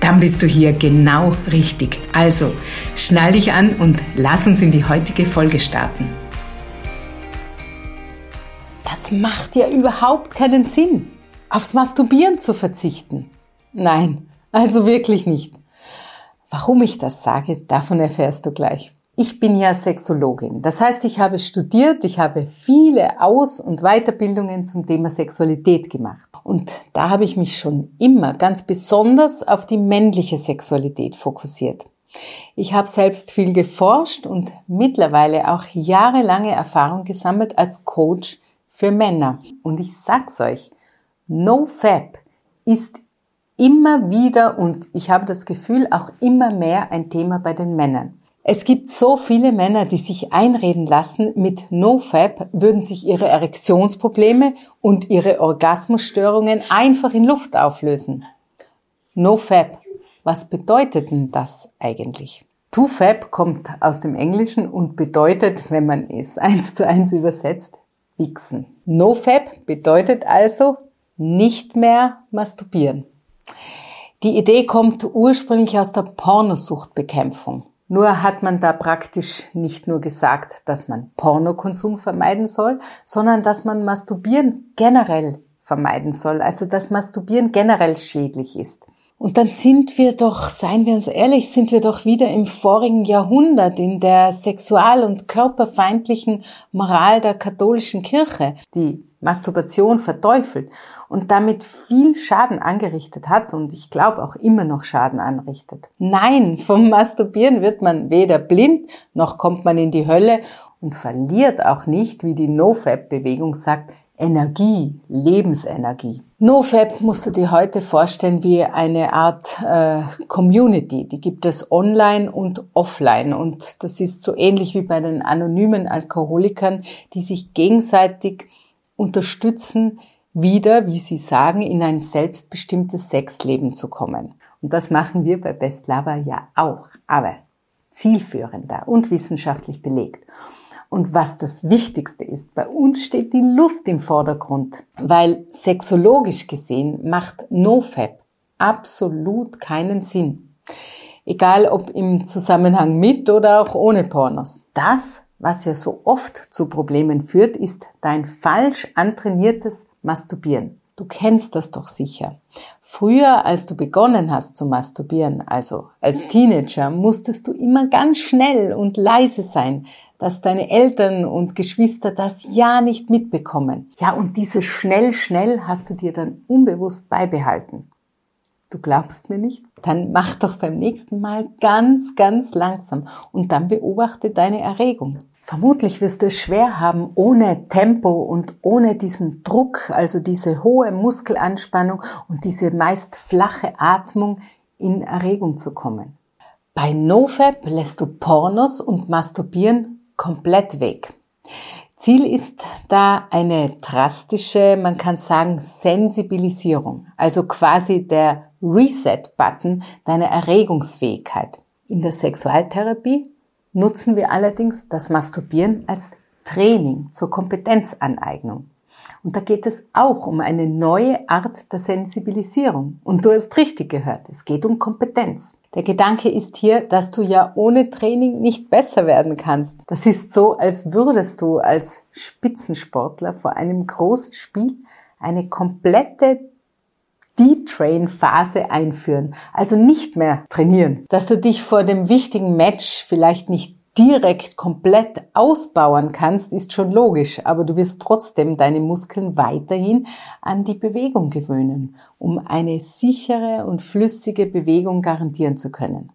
Dann bist du hier genau richtig. Also, schnall dich an und lass uns in die heutige Folge starten. Das macht ja überhaupt keinen Sinn, aufs Masturbieren zu verzichten. Nein, also wirklich nicht. Warum ich das sage, davon erfährst du gleich. Ich bin ja Sexologin. Das heißt, ich habe studiert, ich habe viele Aus- und Weiterbildungen zum Thema Sexualität gemacht. Und da habe ich mich schon immer ganz besonders auf die männliche Sexualität fokussiert. Ich habe selbst viel geforscht und mittlerweile auch jahrelange Erfahrung gesammelt als Coach für Männer. Und ich sag's euch, NoFap ist immer wieder und ich habe das Gefühl auch immer mehr ein Thema bei den Männern. Es gibt so viele Männer, die sich einreden lassen, mit NoFap würden sich ihre Erektionsprobleme und ihre Orgasmusstörungen einfach in Luft auflösen. NoFap, was bedeutet denn das eigentlich? TwoFap kommt aus dem Englischen und bedeutet, wenn man es eins zu eins übersetzt, wichsen. NoFap bedeutet also nicht mehr masturbieren. Die Idee kommt ursprünglich aus der Pornosuchtbekämpfung. Nur hat man da praktisch nicht nur gesagt, dass man Pornokonsum vermeiden soll, sondern dass man Masturbieren generell vermeiden soll, also dass Masturbieren generell schädlich ist. Und dann sind wir doch, seien wir uns ehrlich, sind wir doch wieder im vorigen Jahrhundert in der sexual- und körperfeindlichen Moral der katholischen Kirche, die Masturbation verteufelt und damit viel Schaden angerichtet hat und ich glaube auch immer noch Schaden anrichtet. Nein, vom Masturbieren wird man weder blind, noch kommt man in die Hölle und verliert auch nicht, wie die NoFap-Bewegung sagt, Energie, Lebensenergie. NoFap musst du dir heute vorstellen wie eine Art äh, Community. Die gibt es online und offline. Und das ist so ähnlich wie bei den anonymen Alkoholikern, die sich gegenseitig unterstützen, wieder, wie Sie sagen, in ein selbstbestimmtes Sexleben zu kommen. Und das machen wir bei Best Lover ja auch, aber zielführender und wissenschaftlich belegt. Und was das Wichtigste ist, bei uns steht die Lust im Vordergrund, weil sexologisch gesehen macht NoFap absolut keinen Sinn. Egal ob im Zusammenhang mit oder auch ohne Pornos. Das was ja so oft zu Problemen führt, ist dein falsch antrainiertes Masturbieren. Du kennst das doch sicher. Früher, als du begonnen hast zu masturbieren, also als Teenager, musstest du immer ganz schnell und leise sein, dass deine Eltern und Geschwister das ja nicht mitbekommen. Ja, und dieses schnell, schnell hast du dir dann unbewusst beibehalten. Du glaubst mir nicht? Dann mach doch beim nächsten Mal ganz, ganz langsam und dann beobachte deine Erregung. Vermutlich wirst du es schwer haben, ohne Tempo und ohne diesen Druck, also diese hohe Muskelanspannung und diese meist flache Atmung in Erregung zu kommen. Bei NoFap lässt du Pornos und Masturbieren komplett weg. Ziel ist da eine drastische, man kann sagen, Sensibilisierung, also quasi der Reset-Button deiner Erregungsfähigkeit. In der Sexualtherapie nutzen wir allerdings das Masturbieren als Training zur Kompetenzaneignung. Und da geht es auch um eine neue Art der Sensibilisierung. Und du hast richtig gehört, es geht um Kompetenz. Der Gedanke ist hier, dass du ja ohne Training nicht besser werden kannst. Das ist so, als würdest du als Spitzensportler vor einem großen Spiel eine komplette D-Train-Phase einführen, also nicht mehr trainieren. Dass du dich vor dem wichtigen Match vielleicht nicht direkt komplett ausbauen kannst, ist schon logisch, aber du wirst trotzdem deine Muskeln weiterhin an die Bewegung gewöhnen, um eine sichere und flüssige Bewegung garantieren zu können.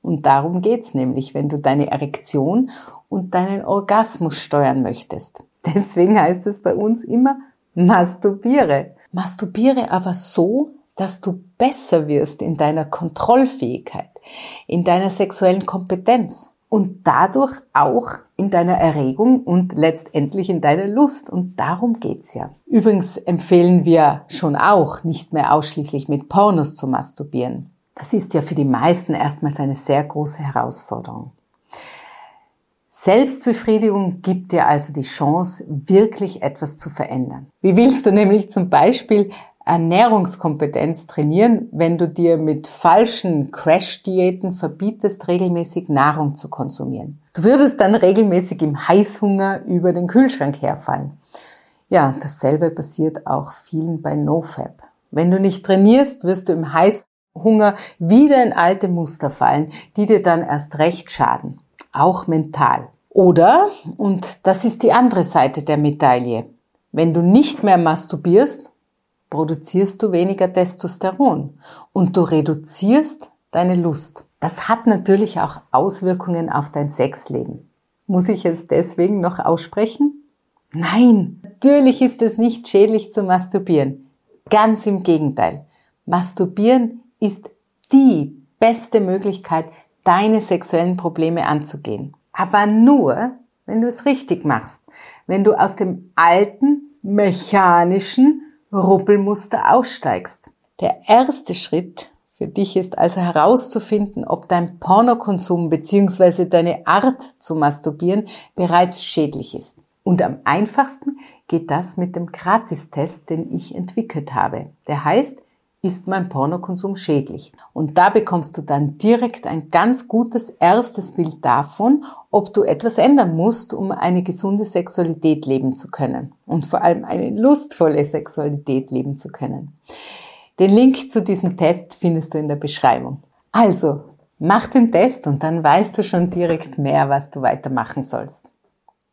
Und darum geht's nämlich, wenn du deine Erektion und deinen Orgasmus steuern möchtest. Deswegen heißt es bei uns immer, masturbiere. Masturbiere aber so, dass du besser wirst in deiner Kontrollfähigkeit, in deiner sexuellen Kompetenz. und dadurch auch in deiner Erregung und letztendlich in deiner Lust. Und darum geht's ja. Übrigens empfehlen wir schon auch, nicht mehr ausschließlich mit Pornos zu masturbieren. Das ist ja für die meisten erstmals eine sehr große Herausforderung. Selbstbefriedigung gibt dir also die Chance, wirklich etwas zu verändern. Wie willst du nämlich zum Beispiel Ernährungskompetenz trainieren, wenn du dir mit falschen Crash-Diäten verbietest, regelmäßig Nahrung zu konsumieren. Du würdest dann regelmäßig im Heißhunger über den Kühlschrank herfallen. Ja, dasselbe passiert auch vielen bei NoFap. Wenn du nicht trainierst, wirst du im Heißhunger wieder in alte Muster fallen, die dir dann erst recht schaden. Auch mental. Oder, und das ist die andere Seite der Medaille, wenn du nicht mehr masturbierst, produzierst du weniger Testosteron und du reduzierst deine Lust. Das hat natürlich auch Auswirkungen auf dein Sexleben. Muss ich es deswegen noch aussprechen? Nein, natürlich ist es nicht schädlich zu masturbieren. Ganz im Gegenteil. Masturbieren ist die beste Möglichkeit, deine sexuellen Probleme anzugehen. Aber nur, wenn du es richtig machst. Wenn du aus dem alten, mechanischen, Ruppelmuster aussteigst. Der erste Schritt für dich ist also herauszufinden, ob dein Pornokonsum bzw. deine Art zu masturbieren bereits schädlich ist. Und am einfachsten geht das mit dem Gratistest, den ich entwickelt habe. Der heißt ist mein Pornokonsum schädlich? Und da bekommst du dann direkt ein ganz gutes erstes Bild davon, ob du etwas ändern musst, um eine gesunde Sexualität leben zu können. Und vor allem eine lustvolle Sexualität leben zu können. Den Link zu diesem Test findest du in der Beschreibung. Also, mach den Test und dann weißt du schon direkt mehr, was du weitermachen sollst.